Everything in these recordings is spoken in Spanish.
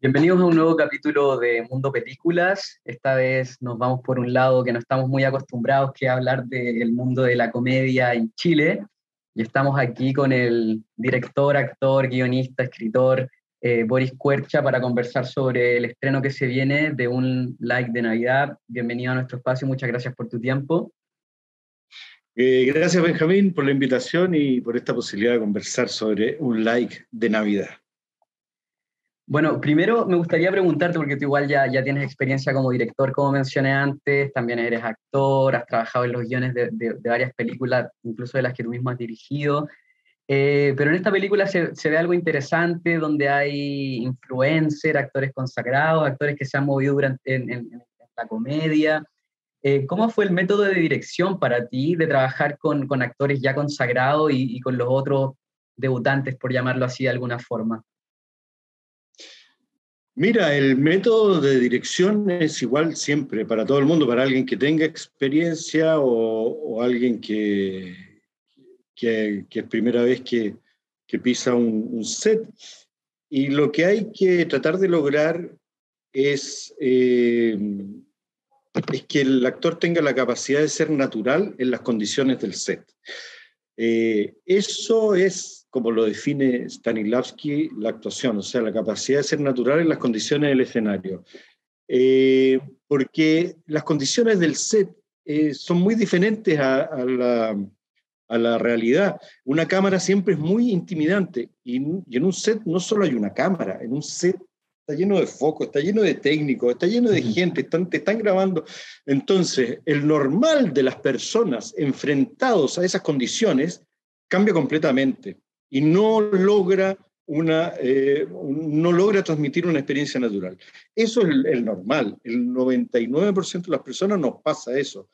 Bienvenidos a un nuevo capítulo de Mundo Películas. Esta vez nos vamos por un lado que no estamos muy acostumbrados, que hablar del mundo de la comedia en Chile. Y estamos aquí con el director, actor, guionista, escritor eh, Boris Cuercha para conversar sobre el estreno que se viene de un like de Navidad. Bienvenido a nuestro espacio, muchas gracias por tu tiempo. Eh, gracias Benjamín por la invitación y por esta posibilidad de conversar sobre un like de Navidad. Bueno, primero me gustaría preguntarte, porque tú igual ya, ya tienes experiencia como director, como mencioné antes, también eres actor, has trabajado en los guiones de, de, varias películas, incluso de las que tú mismo has dirigido. Eh, pero en esta película se, se, ve algo interesante, donde hay influencers, actores consagrados, actores que se han movido durante, en, la comedia. Eh, ¿Cómo fue el método de dirección para ti de trabajar con, con actores ya consagrados y con los otros debutantes, por llamarlo así de alguna forma? Mira, el método de dirección es igual siempre para todo el mundo, para alguien que tenga experiencia o, alguien que, que, que, es primera vez que, que pisa un, un, set. Y lo que hay que tratar de lograr es, eh, es que el actor tenga la capacidad de ser natural en las condiciones del set. Eh, eso es como lo define Stanislavski, la actuación, o sea, la capacidad de ser natural en las condiciones del escenario. Eh, porque las condiciones del set eh, son muy diferentes a, a, la, a, la, realidad. Una cámara siempre es muy intimidante y, y, en un set no solo hay una cámara, en un set está lleno de focos, está lleno de técnicos, está lleno de gente, están, te están grabando. Entonces, el normal de las personas enfrentados a esas condiciones cambia completamente y no logra, una, eh, no logra transmitir una experiencia natural. Eso es el, el normal. El 99% de las personas nos pasa eso.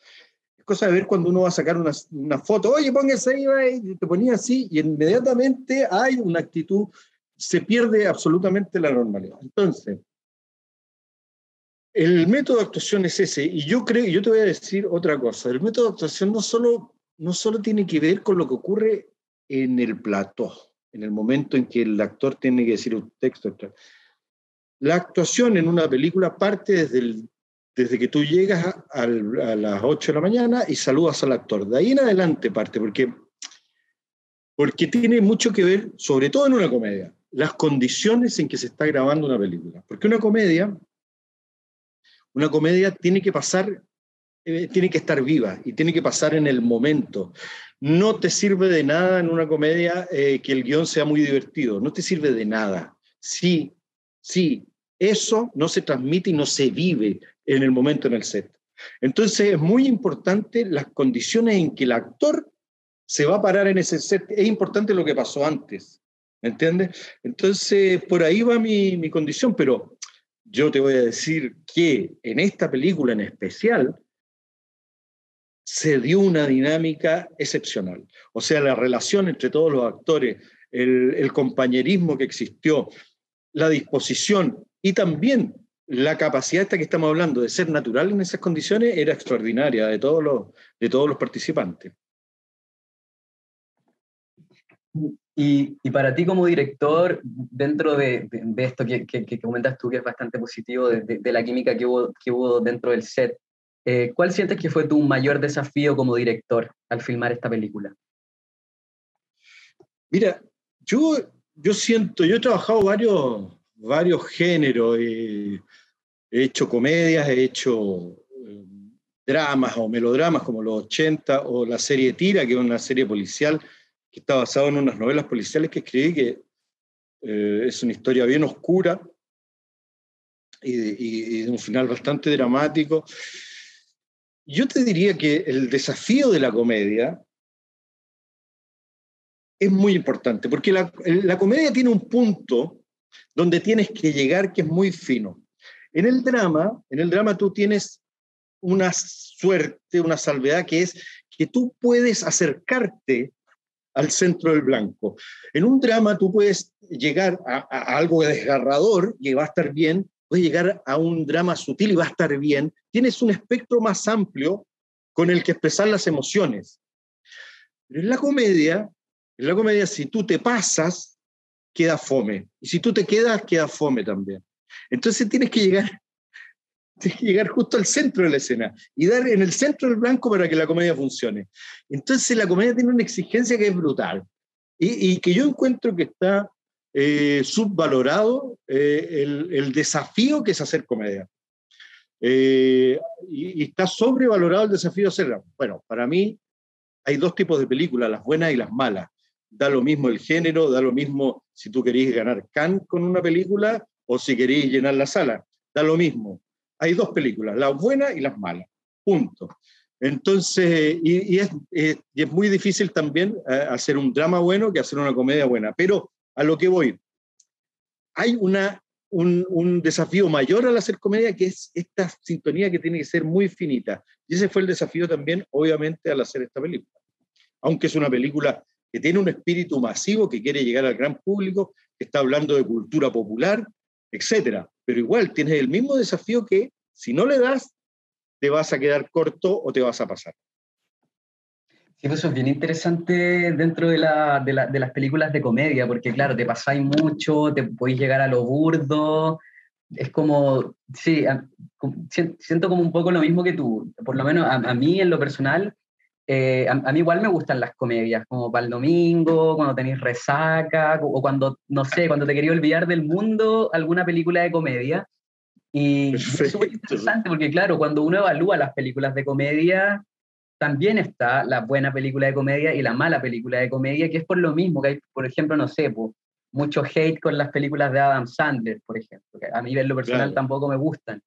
Es cosa de ver cuando uno va a sacar una, una foto, oye, póngase ahí, y te ponía así, y inmediatamente hay una actitud, se pierde absolutamente la normalidad. Entonces, el método de actuación es ese, y yo creo, yo te voy a decir otra cosa, el método de actuación no solo, no solo tiene que ver con lo que ocurre en el plató, en el momento en que el actor tiene que decir un texto. La actuación en una película parte desde, desde que tú llegas a, las 8 de la mañana y saludas al actor. De ahí en adelante parte, porque, porque tiene mucho que ver, sobre todo en una comedia, las condiciones en que se está grabando una película. Porque una comedia, una comedia tiene que pasar eh, tiene que estar viva y tiene que pasar en el momento. No te sirve de nada en una comedia eh, que el guion sea muy divertido, no te sirve de nada. Sí, sí, eso no se transmite y no se vive en el momento en el set. Entonces es muy importante las condiciones en que el actor se va a parar en ese set. Es importante lo que pasó antes, ¿me entiendes? Entonces por ahí va mi, mi condición, pero yo te voy a decir que en esta película en especial, se dio una dinámica excepcional. O sea, la relación entre todos los actores, el, compañerismo que existió, la disposición y también la capacidad esta que estamos hablando de ser natural en esas condiciones era extraordinaria de todos los, de todos los participantes. Y, y, para ti como director, dentro de, de, de esto que, que, que, comentas tú, que es bastante positivo, de, de, la química que hubo, que hubo dentro del set, eh, ¿Cuál sientes que fue tu mayor desafío como director al filmar esta película? Mira, yo, yo siento, yo he trabajado varios, varios géneros, eh, he hecho comedias, he hecho eh, dramas o melodramas como los 80 o la serie Tira, que es una serie policial que está basada en unas novelas policiales que escribí, que es una historia bien oscura y, y, y de un final bastante dramático. Yo te diría que el desafío de la comedia es muy importante, porque la, comedia tiene un punto donde tienes que llegar que es muy fino. En el drama, en el drama tú tienes una suerte, una salvedad que es que tú puedes acercarte al centro del blanco. En un drama tú puedes llegar a, a algo desgarrador y va a estar bien, puedes llegar a un drama sutil y va a estar bien, tienes un espectro más amplio con el que expresar las emociones. Pero en la comedia, en la comedia, si tú te pasas, queda fome. Y si tú te quedas, queda fome también. Entonces tienes que llegar, tienes que llegar justo al centro de la escena y dar en el centro del blanco para que la comedia funcione. Entonces la comedia tiene una exigencia que es brutal y, que yo encuentro que está eh, subvalorado eh, el, desafío que es hacer comedia. Eh, y, está sobrevalorado el desafío de hacerla. Bueno, para mí hay dos tipos de películas, las buenas y las malas. Da lo mismo el género, da lo mismo si tú querés ganar Cannes con una película o si queréis llenar la sala. Da lo mismo. Hay dos películas, las buenas y las malas. Punto. Entonces, y, es, es, muy difícil también eh, hacer un drama bueno que hacer una comedia buena. Pero a lo que voy, hay una, un, desafío mayor al hacer comedia que es esta sintonía que tiene que ser muy finita. Y ese fue el desafío también, obviamente, al hacer esta película. Aunque es una película que tiene un espíritu masivo, que quiere llegar al gran público, está hablando de cultura popular, etcétera. Pero igual tienes el mismo desafío que si no le das, te vas a quedar corto o te vas a pasar. Sí, pues eso es bien interesante dentro de, la, de, la, de, las películas de comedia, porque claro, te pasáis mucho, te podéis llegar a lo burdo, es como, sí, siento como un poco lo mismo que tú, por lo menos a, a mí en lo personal, eh, a, mí igual me gustan las comedias, como para el domingo, cuando tenéis resaca, o cuando, no sé, cuando te quería olvidar del mundo, alguna película de comedia. Y es súper interesante porque, claro, cuando uno evalúa las películas de comedia, también está la buena película de comedia y la mala película de comedia, que es por lo mismo que hay, por ejemplo, no sé, mucho hate con las películas de Adam Sandler, por ejemplo, que a mí en lo personal tampoco me gustan.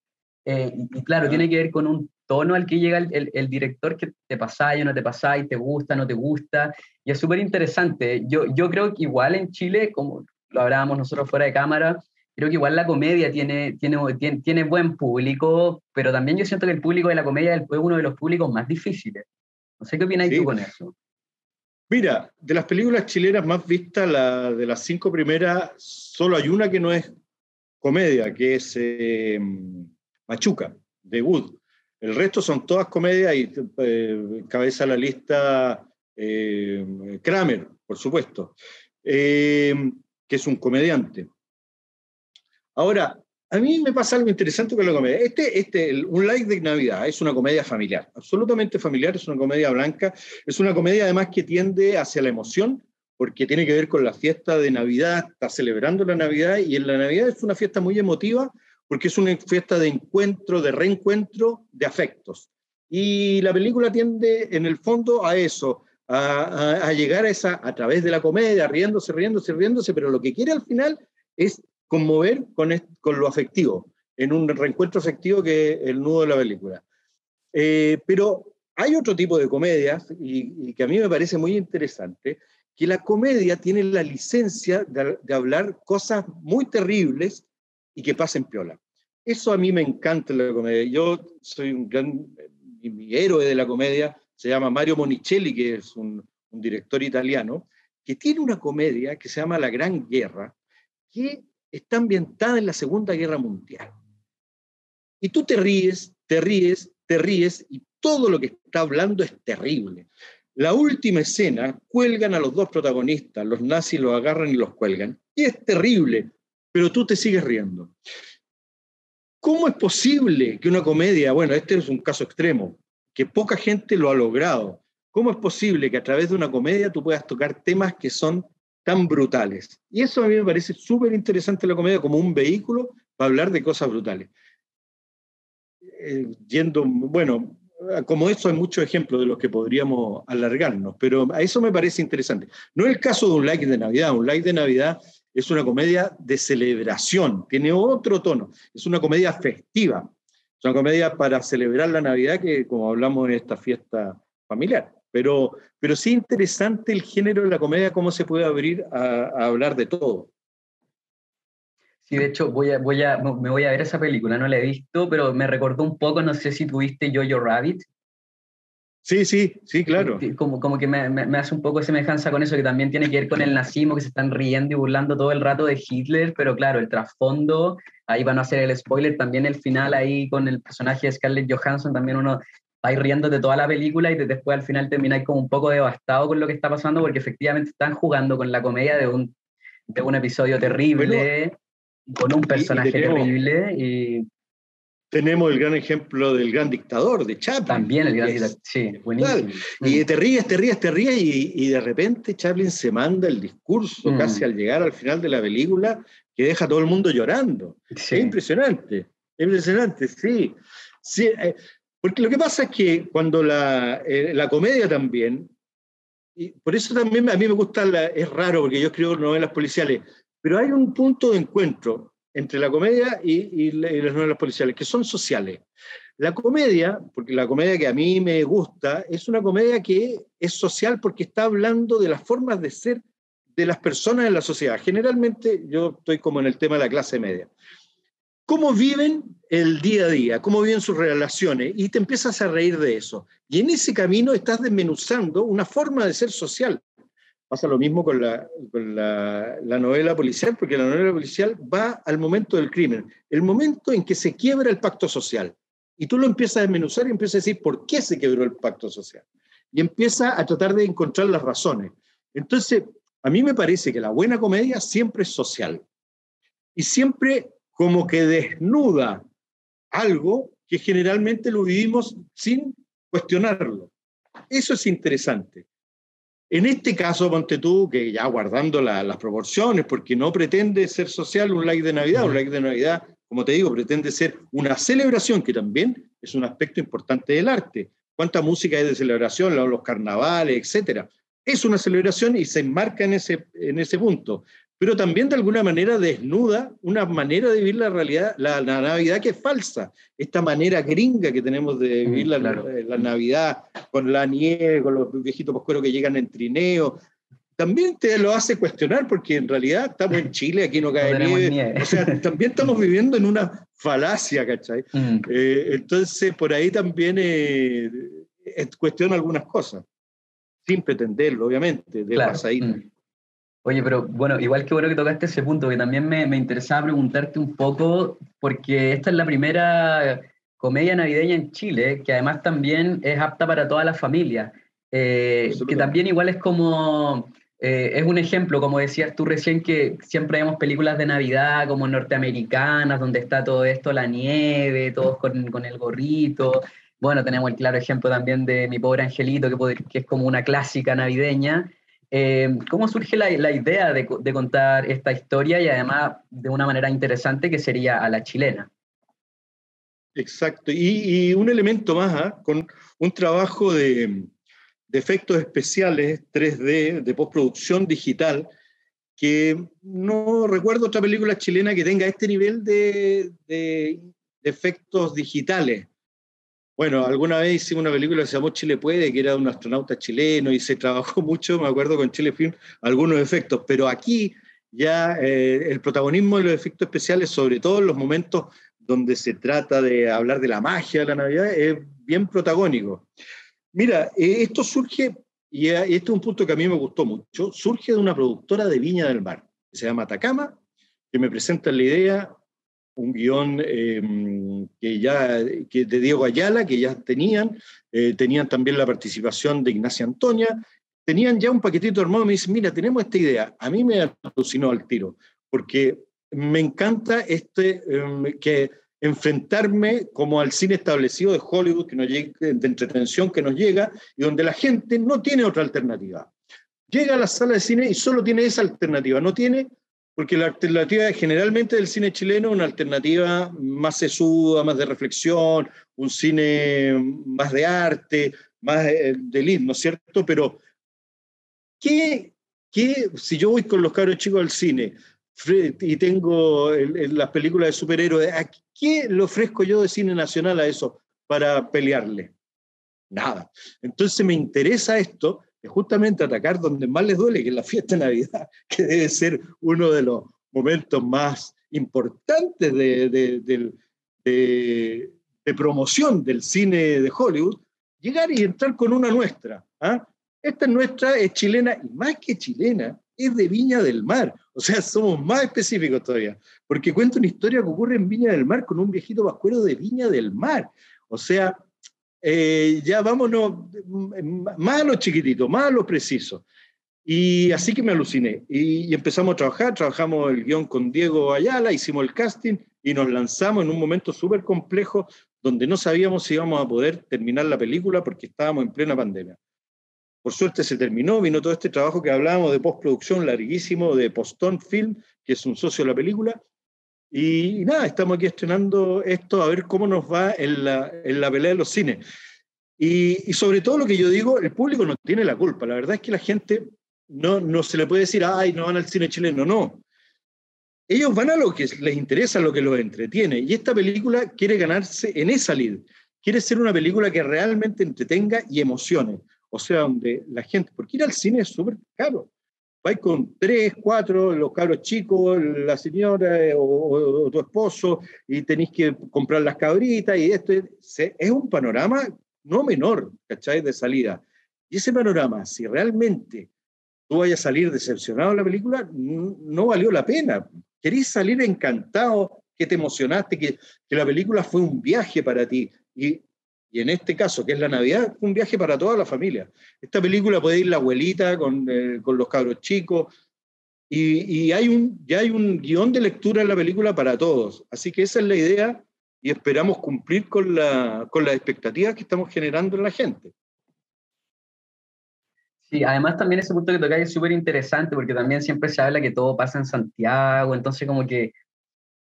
Eh, y, claro, tiene que ver con un tono al que llega el, el, director que te pasa o no te pasa y te gusta, no te gusta. Y es súper interesante. Yo, yo creo que igual en Chile, como lo hablábamos nosotros fuera de cámara, creo que igual la comedia tiene, tiene, tiene, tiene buen público, pero también yo siento que el público de la comedia es uno de los públicos más difíciles. No sé qué opinas tú con eso. Mira, de las películas chilenas más vistas, la, de las cinco primeras, solo hay una que no es comedia, que es eh, Machuca, de Wood. El resto son todas comedias y eh, cabeza la lista eh, Kramer, por supuesto, eh, que es un comediante. Ahora, a mí me pasa algo interesante con la comedia. Este, este, un like de Navidad es una comedia familiar, absolutamente familiar, es una comedia blanca, es una comedia además que tiende hacia la emoción, porque tiene que ver con la fiesta de Navidad, está celebrando la Navidad y en la Navidad es una fiesta muy emotiva porque es una fiesta de encuentro, de reencuentro, de afectos. Y la película tiende en el fondo a eso, a, llegar a esa, a través de la comedia, riéndose, riéndose, riéndose, pero lo que quiere al final es conmover con, con lo afectivo, en un reencuentro afectivo que es el nudo de la película. Eh, pero hay otro tipo de comedias, y, que a mí me parece muy interesante, que la comedia tiene la licencia de, hablar cosas muy terribles y que pasen piola. Eso a mí me encanta la comedia. Yo soy un gran, mi héroe de la comedia se llama Mario Monicelli, que es un, un director italiano, que tiene una comedia que se llama La Gran Guerra, que está ambientada en la Segunda Guerra Mundial. Y tú te ríes, te ríes, te ríes, y todo lo que está hablando es terrible. La última escena, cuelgan a los dos protagonistas, los nazis los agarran y los cuelgan, y es terrible, pero tú te sigues riendo. ¿Cómo es posible que una comedia, bueno, este es un caso extremo, que poca gente lo ha logrado, ¿cómo es posible que a través de una comedia tú puedas tocar temas que son tan brutales? Y eso a mí me parece súper interesante la comedia como un vehículo para hablar de cosas brutales. Eh, yendo, bueno, como eso hay muchos ejemplos de los que podríamos alargarnos, pero a eso me parece interesante. No es el caso de un like de Navidad, un like de Navidad es una comedia de celebración, tiene otro tono, es una comedia festiva, es una comedia para celebrar la Navidad, que como hablamos en esta fiesta familiar. Pero, pero sí interesante el género de la comedia, cómo se puede abrir a, hablar de todo. Sí, de hecho, voy a, voy a, me voy a ver esa película, no la he visto, pero me recordó un poco, no sé si tuviste Jojo Rabbit, Sí, sí, sí, claro. Como, como que me, me, hace un poco de semejanza con eso, que también tiene que ver con el nazismo, que se están riendo y burlando todo el rato de Hitler, pero claro, el trasfondo, ahí van a hacer el spoiler, también el final ahí con el personaje de Scarlett Johansson, también uno va riendo de toda la película y después al final termináis como un poco devastado con lo que está pasando, porque efectivamente están jugando con la comedia de un, de un episodio terrible. con un personaje terrible y tenemos el gran ejemplo del gran dictador, de Chaplin. También el gran dictador, sí, buenísimo. Y mm. te ríes, te ríes, te ríes, y, de repente Chaplin se manda el discurso mm. casi al llegar al final de la película que deja a todo el mundo llorando. Es impresionante, impresionante, sí. sí eh, porque lo que pasa es que cuando la, eh, la comedia también, y por eso también a mí me gusta, es raro porque yo escribo novelas policiales, pero hay un punto de encuentro entre la comedia y, las novelas policiales, que son sociales. La comedia, porque la comedia que a mí me gusta, es una comedia que es social porque está hablando de las formas de ser de las personas en la sociedad. Generalmente yo estoy como en el tema de la clase media. ¿Cómo viven el día a día? ¿Cómo viven sus relaciones? Y te empiezas a reír de eso. Y en ese camino estás desmenuzando una forma de ser social. Pasa lo mismo con, la, la, novela policial, porque la novela policial va al momento del crimen, el momento en que se quiebra el pacto social. Y tú lo empiezas a desmenuzar y empiezas a decir por qué se quebró el pacto social. Y empieza a tratar de encontrar las razones. Entonces, a mí me parece que la buena comedia siempre es social. Y siempre como que desnuda algo que generalmente lo vivimos sin cuestionarlo. Eso es interesante. En este caso, ponte tú, que ya guardando las proporciones, porque no pretende ser social un like de Navidad, un like de Navidad, como te digo, pretende ser una celebración, que también es un aspecto importante del arte. ¿Cuánta música hay de celebración? Los carnavales, etcétera. Es una celebración y se enmarca en ese, en ese punto pero también de alguna manera desnuda una manera de vivir la realidad, la, Navidad que es falsa, esta manera gringa que tenemos de mm, vivir la, Navidad con la nieve, con los viejitos poscueros que llegan en trineo, también te lo hace cuestionar porque en realidad estamos en Chile, aquí no cae nieve. O sea, también estamos viviendo en una falacia, ¿cachai? Mm. Eh, entonces, por ahí también eh, cuestiona algunas cosas, sin pretenderlo, obviamente, de claro. pasadita. Mm. Oye, pero bueno, igual que bueno que tocaste ese punto, que también me, me interesaba preguntarte un poco, porque esta es la primera comedia navideña en Chile, que además también es apta para toda la familia, eh, que también igual es como, eh, es un ejemplo, como decías tú recién, que siempre vemos películas de Navidad como norteamericanas, donde está todo esto, la nieve, todos con, con el gorrito. Bueno, tenemos el claro ejemplo también de Mi Pobre Angelito, que, que es como una clásica navideña. Eh, ¿Cómo surge la, idea de, contar esta historia y además de una manera interesante que sería a la chilena? Exacto, y, un elemento más, ¿ah? con un trabajo de, efectos especiales 3D, de postproducción digital, que no recuerdo otra película chilena que tenga este nivel de efectos digitales. Bueno, alguna vez hicimos una película que se llamó Chile Puede, que era de un astronauta chileno y se trabajó mucho, me acuerdo, con Chile Film, algunos efectos, pero aquí ya eh, el protagonismo de los efectos especiales, sobre todo en los momentos donde se trata de hablar de la magia de la Navidad, es bien protagónico. Mira, eh, esto surge, y este es un punto que a mí me gustó mucho, surge de una productora de Viña del Mar, que se llama Atacama, que me presenta la idea, un guion em, que ya, que de Diego Ayala, que ya tenían, eh, tenían también la participación de Ignacia Antonia, tenían ya un paquetito armado me dicen, mira, tenemos esta idea. A mí me alucinó al tiro, porque me encanta este, em, que enfrentarme como al cine establecido de Hollywood, que nos llega, de entretención que nos llega, y donde la gente no tiene otra alternativa. Llega a la sala de cine y solo tiene esa alternativa, no tiene porque la alternativa generalmente del cine chileno es una alternativa más sesuda, más de reflexión, un cine más de arte, más de lead, ¿no es cierto? Pero, ¿qué, qué, si yo voy con los cabros chicos al cine y tengo las películas de superhéroes, qué le ofrezco yo de cine nacional a eso para pelearle? Nada. Entonces me interesa esto justamente atacar donde más les duele, que es la fiesta de Navidad, que debe ser uno de los momentos más importantes de, de, promoción del cine de Hollywood, llegar y entrar con una nuestra. ¿ah? Esta es nuestra, es chilena, y más que chilena, es de Viña del Mar. O sea, somos más específicos todavía, porque cuenta una historia que ocurre en Viña del Mar con un viejito vascuero de Viña del Mar. O sea, eh, ya vámonos más a lo chiquitito, más a lo preciso. Y así que me aluciné. Y, empezamos a trabajar, trabajamos el guion con Diego Ayala, hicimos el casting y nos lanzamos en un momento súper complejo donde no sabíamos si íbamos a poder terminar la película porque estábamos en plena pandemia. Por suerte se terminó, vino todo este trabajo que hablábamos de postproducción larguísimo de Postón Film, que es un socio de la película. Y, nada, estamos aquí estrenando esto a ver cómo nos va en la, en la pelea de los cines. Y, y, sobre todo lo que yo digo, el público no tiene la culpa. La verdad es que la gente no, no se le puede decir, ay, no van al cine chileno, no. Ellos van a lo que les interesa, lo que los entretiene. Y esta película quiere ganarse en esa lid. Quiere ser una película que realmente entretenga y emocione. O sea, donde la gente, porque ir al cine es súper caro. Vais con tres, cuatro, los cabros chicos, la señora eh, o, tu esposo, y tenéis que comprar las cabritas, y esto es un panorama no menor, ¿cachai? De salida. Y ese panorama, si realmente tú vayas a salir decepcionado de la película, no valió la pena. Querés salir encantado, que te emocionaste, que, que la película fue un viaje para ti. Y, y, en este caso, que es la Navidad, un viaje para toda la familia. Esta película puede ir la abuelita con, eh, con los cabros chicos. Y, y, hay un, ya hay un guion de lectura en la película para todos. Así que esa es la idea y esperamos cumplir con, la, con las expectativas que estamos generando en la gente. Sí, además también ese punto que tocáis es súper interesante porque también siempre se habla que todo pasa en Santiago, entonces como que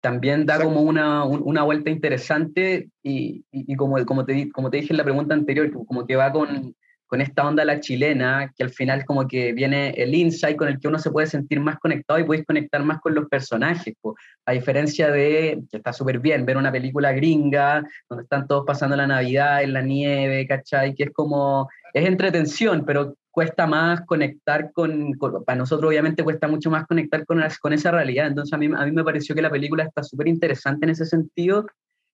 también da como una, una vuelta interesante y, y, como, como, te, como te dije en la pregunta anterior, como que va con, con esta onda la chilena, que al final como que viene el insight con el que uno se puede sentir más conectado y puedes conectar más con los personajes, a diferencia de, que está súper bien, ver una película gringa, donde están todos pasando la Navidad en la nieve, ¿cachai? Que es como, es entretención, pero cuesta más conectar con, para nosotros obviamente cuesta mucho más conectar con, con esa realidad. Entonces a mí, a mí me pareció que la película está súper interesante en ese sentido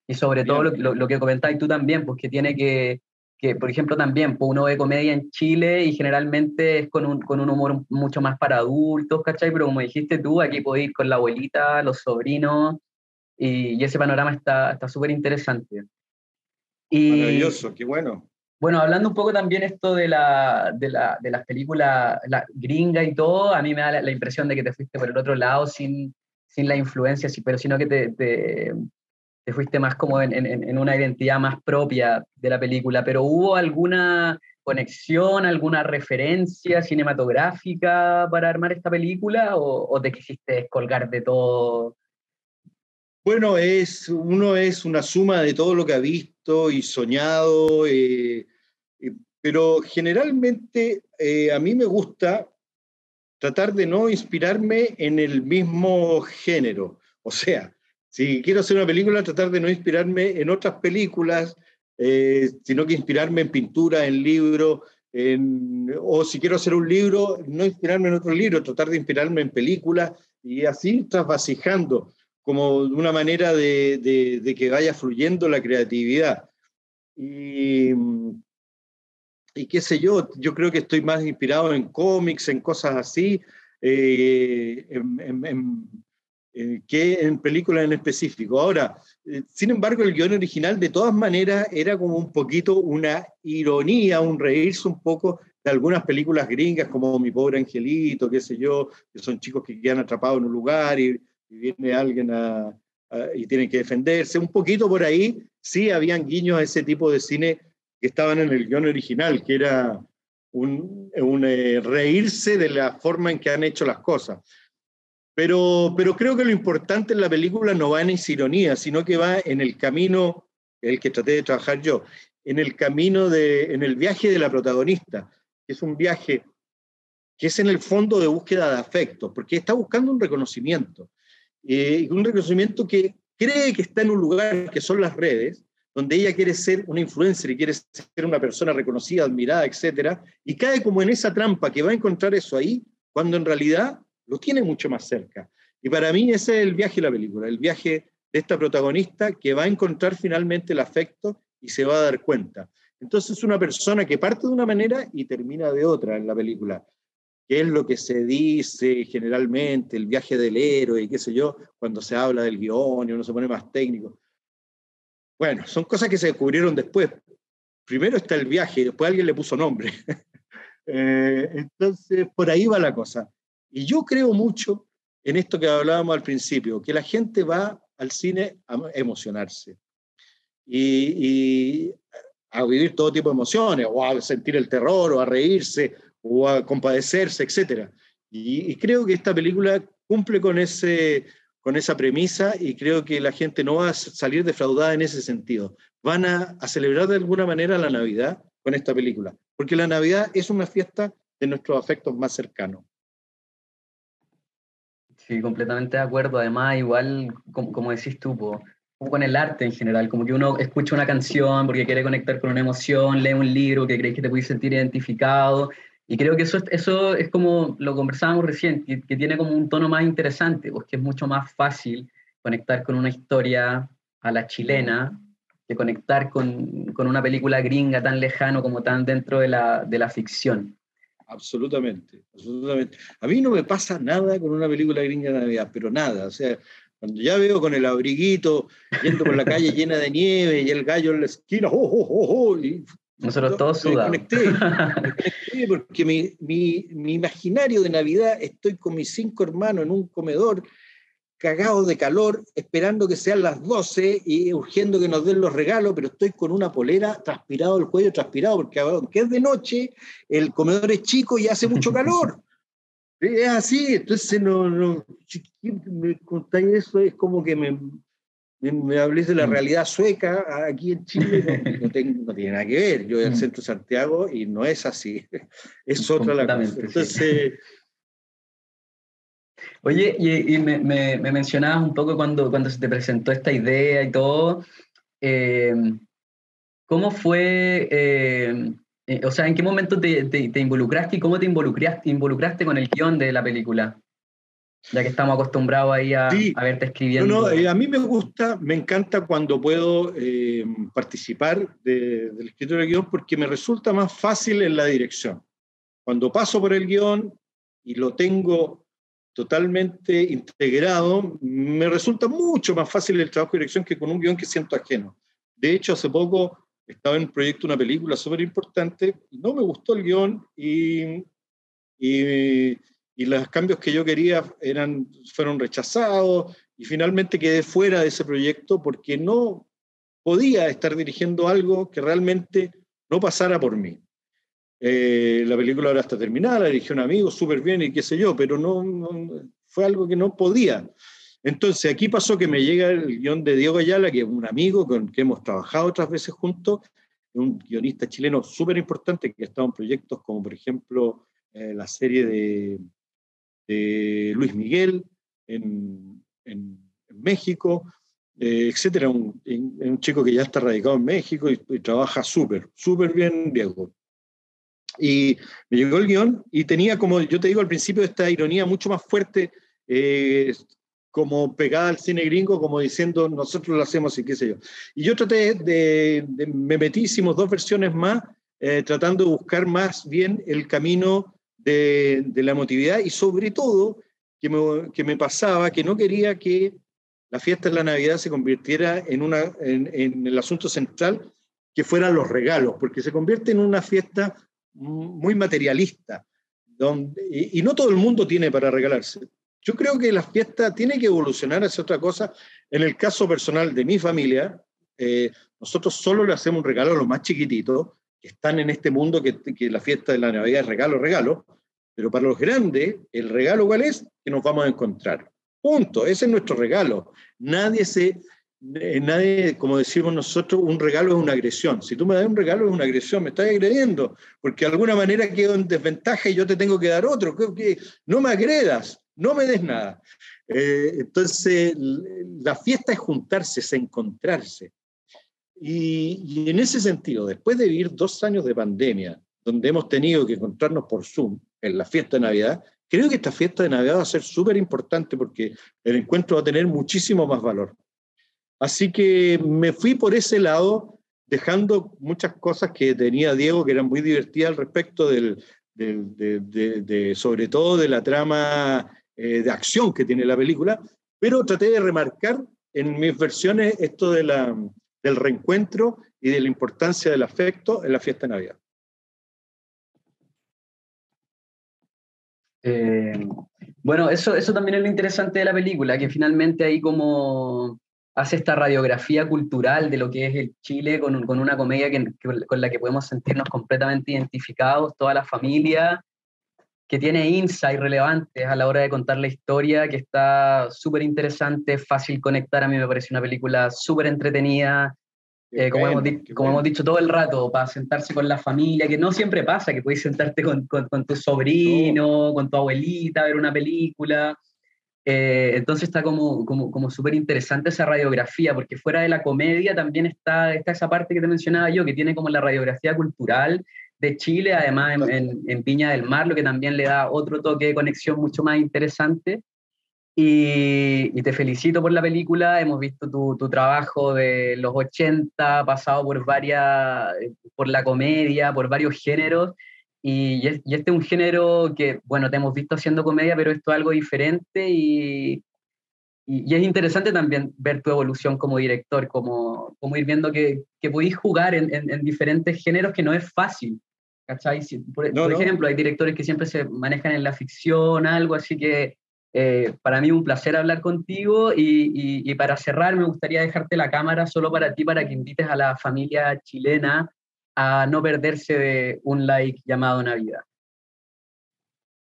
y sobre todo lo, lo, que comentáis tú también, pues que tiene que, que, por ejemplo, también pues uno ve comedia en Chile y generalmente es con un, con un humor mucho más para adultos, ¿cachai? Pero como dijiste tú, aquí podéis ir con la abuelita, los sobrinos y, y ese panorama está súper interesante. Y, Maravilloso, qué bueno. Bueno, hablando un poco también esto de, la, de, la, de las películas la gringa y todo, a mí me da la, impresión de que te fuiste por el otro lado sin, sin la influencia, pero sino que te, te, te fuiste más como en, en, en, una identidad más propia de la película. Pero ¿hubo alguna conexión, alguna referencia cinematográfica para armar esta película o, te quisiste colgar de todo? Bueno, es, uno es una suma de todo lo que ha visto y soñado, eh, eh, pero generalmente eh, a mí me gusta tratar de no inspirarme en el mismo género. O sea, si quiero hacer una película, tratar de no inspirarme en otras películas, sino que inspirarme en pintura, en libro, o si quiero hacer un libro, no inspirarme en otro libro, tratar de inspirarme en películas y así trasvasijando como una manera de, que vaya fluyendo la creatividad. Y, qué sé yo, yo creo que estoy más inspirado en cómics, en cosas así, eh, en, que en películas en específico. Ahora, eh, sin embargo, el guion original de todas maneras era como un poquito una ironía, un reírse un poco de algunas películas gringas como Mi pobre angelito, qué sé yo, que son chicos que quedan atrapados en un lugar y y viene alguien y tienen que defenderse. Un poquito por ahí sí habían guiños a ese tipo de cine que estaban en el guion original, que era un, eh, reírse de la forma en que han hecho las cosas. Pero, pero creo que lo importante en la película no va en esa ironía, sino que va en el camino, el que traté de trabajar yo, en el camino, de, en el viaje de la protagonista, que es un viaje que es en el fondo de búsqueda de afecto, porque está buscando un reconocimiento eh, un reconocimiento que cree que está en un lugar que son las redes, donde ella quiere ser una influencer y quiere ser una persona reconocida, admirada, etcétera, y cae como en esa trampa que va a encontrar eso ahí, cuando en realidad lo tiene mucho más cerca. Y para mí ese es el viaje de la película, el viaje de esta protagonista que va a encontrar finalmente el afecto y se va a dar cuenta. Entonces es una persona que parte de una manera y termina de otra en la película qué es lo que se dice generalmente, el viaje del héroe, y qué sé yo, cuando se habla del guion y uno se pone más técnico. Bueno, son cosas que se descubrieron después. Primero está el viaje y después alguien le puso nombre. Eh, entonces, por ahí va la cosa. Y yo creo mucho en esto que hablábamos al principio, que la gente va al cine a emocionarse y, a vivir todo tipo de emociones, o a sentir el terror, o a reírse, o a compadecerse, etc. Y, y creo que esta película cumple con, ese, con esa premisa y creo que la gente no va a salir defraudada en ese sentido. Van a, a celebrar de alguna manera la Navidad con esta película, porque la Navidad es una fiesta de nuestros afectos más cercanos. Sí, completamente de acuerdo. Además, igual, como, como decís tú, como con el arte en general, como que uno escucha una canción porque quiere conectar con una emoción, lee un libro que crees que te puedes sentir identificado, y creo que eso, eso es como lo conversábamos recién, que, tiene como un tono más interesante, porque es mucho más fácil conectar con una historia a la chilena que conectar con, con una película gringa tan lejano como tan dentro de la, de la ficción. Absolutamente, absolutamente. A mí no me pasa nada con una película gringa de Navidad, pero nada. O sea, cuando ya veo con el abriguito, yendo por la calle llena de nieve y el gallo en la esquina, ¡oh, oh, oh! oh y, Nosotros todos sudamos. Me conecté, me conecté porque mi, mi, mi imaginario de Navidad, estoy con mis cinco hermanos en un comedor cagado de calor, esperando que sean las 12 y urgiendo que nos den los regalos, pero estoy con una polera, transpirado el cuello, transpirado, porque aunque es de noche, el comedor es chico y hace mucho calor. es así, entonces no, no, me contáis eso, es como que me, me, me de la mm. realidad sueca aquí en Chile, no, tiene nada que ver. Yo voy al mm. centro de Santiago y no es así, es otra la cosa. Entonces, Oye, y, me, me, mencionabas un poco cuando, cuando se te presentó esta idea y todo, eh, ¿cómo fue, eh, eh, o sea, en qué momento te, te, involucraste y cómo te involucraste, involucraste con el guion de la película? Ya que estamos acostumbrados ahí a, a verte escribiendo. a mí me gusta, me encanta cuando puedo participar de, del escritor de guion porque me resulta más fácil en la dirección. Cuando paso por el guion y lo tengo totalmente integrado, me resulta mucho más fácil el trabajo de dirección que con un guion que siento ajeno. De hecho, hace poco estaba en proyecto, una película súper importante, no me gustó el guion y, y, y, los cambios que yo quería eran, fueron rechazados y finalmente quedé fuera de ese proyecto porque no podía estar dirigiendo algo que realmente no pasara por mí. Eh, la película ahora está terminada, la dirigió un amigo, súper bien y qué sé yo, pero no, fue algo que no podía. Entonces, aquí pasó que me llega el guion de Diego Ayala, que es un amigo con que hemos trabajado otras veces juntos, un guionista chileno súper importante que ha estado en proyectos como, por ejemplo, eh, la serie de, Luis Miguel en, México, eh, etcétera. Un, un, chico que ya está radicado en México y, trabaja súper, súper bien, Diego. Y me llegó el guion y tenía, como yo te digo al principio, esta ironía mucho más fuerte, eh, como pegada al cine gringo, como diciendo nosotros lo hacemos y qué sé yo. Y yo traté de, me metí, hicimos dos versiones más, eh, tratando de buscar más bien el camino de, la emotividad y sobre todo que me, que me pasaba que no quería que la fiesta de la Navidad se convirtiera en, una, en, el asunto central que fueran los regalos, porque se convierte en una fiesta muy materialista, y, no todo el mundo tiene para regalarse. Yo creo que la fiesta tiene que evolucionar hacia otra cosa. En el caso personal de mi familia, eh, nosotros solo le hacemos un regalo a los más chiquititos, que están en este mundo que, la fiesta de la Navidad es regalo, regalo, pero para los grandes, el regalo cuál es? Que nos vamos a encontrar. Punto, ese es nuestro regalo. Nadie se, eh, nadie, como decimos nosotros, un regalo es una agresión. Si tú me das un regalo es una agresión, me estás agrediendo, porque de alguna manera quedo en desventaja y yo te tengo que dar otro. Que, no me agredas, no me des nada. Eh, entonces, la fiesta es juntarse, es encontrarse. Y, y, en ese sentido, después de vivir dos años de pandemia, donde hemos tenido que encontrarnos por Zoom en la fiesta de Navidad, creo que esta fiesta de Navidad va a ser súper importante porque el encuentro va a tener muchísimo más valor. Así que me fui por ese lado, dejando muchas cosas que tenía Diego que eran muy divertidas al respecto del, de, sobre todo de la trama eh, de acción que tiene la película, pero traté de remarcar en mis versiones esto de la, del reencuentro y de la importancia del afecto en la fiesta de Navidad. Eh, bueno, eso, eso también es lo interesante de la película, que finalmente ahí como hace esta radiografía cultural de lo que es el Chile con, con una comedia con la que podemos sentirnos completamente identificados, toda la familia, que tiene insights relevantes a la hora de contar la historia, que está súper interesante, fácil conectar, a mí me parece una película súper entretenida, eh, como, hemos, como hemos, dicho todo el rato, para sentarse con la familia, que no siempre pasa, que puedes sentarte con, con, tu sobrino, con tu abuelita, ver una película. Eh, entonces está como, como, como súper interesante esa radiografía, porque fuera de la comedia también está, está esa parte que te mencionaba yo, que tiene como la radiografía cultural de Chile, además en, en, Viña del Mar, lo que también le da otro toque de conexión mucho más interesante. Y, te felicito por la película, hemos visto tu, tu, trabajo de los 80, pasado por varias, por la comedia, por varios géneros, y, este es un género que, bueno, te hemos visto haciendo comedia, pero esto es algo diferente y, y, es interesante también ver tu evolución como director, como, como ir viendo que, que podéis jugar en, en, diferentes géneros que no es fácil. ¿Cachai? por, ejemplo, hay directores que siempre se manejan en la ficción, algo, así que eh, para mí un placer hablar contigo y, para cerrar me gustaría dejarte la cámara solo para ti, para que invites a la familia chilena a no perderse de un like llamado Navidad.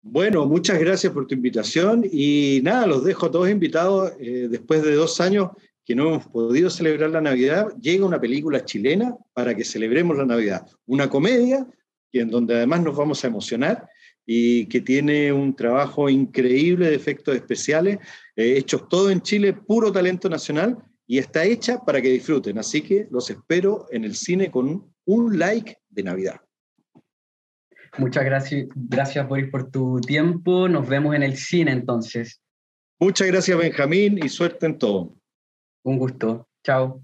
Bueno, muchas gracias por tu invitación y nada, los dejo todos invitados. Eh, después de dos años que no hemos podido celebrar la Navidad, llega una película chilena para que celebremos la Navidad. Una comedia en donde además nos vamos a emocionar y que tiene un trabajo increíble de efectos especiales, eh, hechos todo en Chile, puro talento nacional, y está hecha para que disfruten. Así que los espero en el cine con un like de Navidad. Muchas gracias, gracias Boris por tu tiempo. Nos vemos en el cine entonces. Muchas gracias Benjamín y suerte en todo. Un gusto. Chao.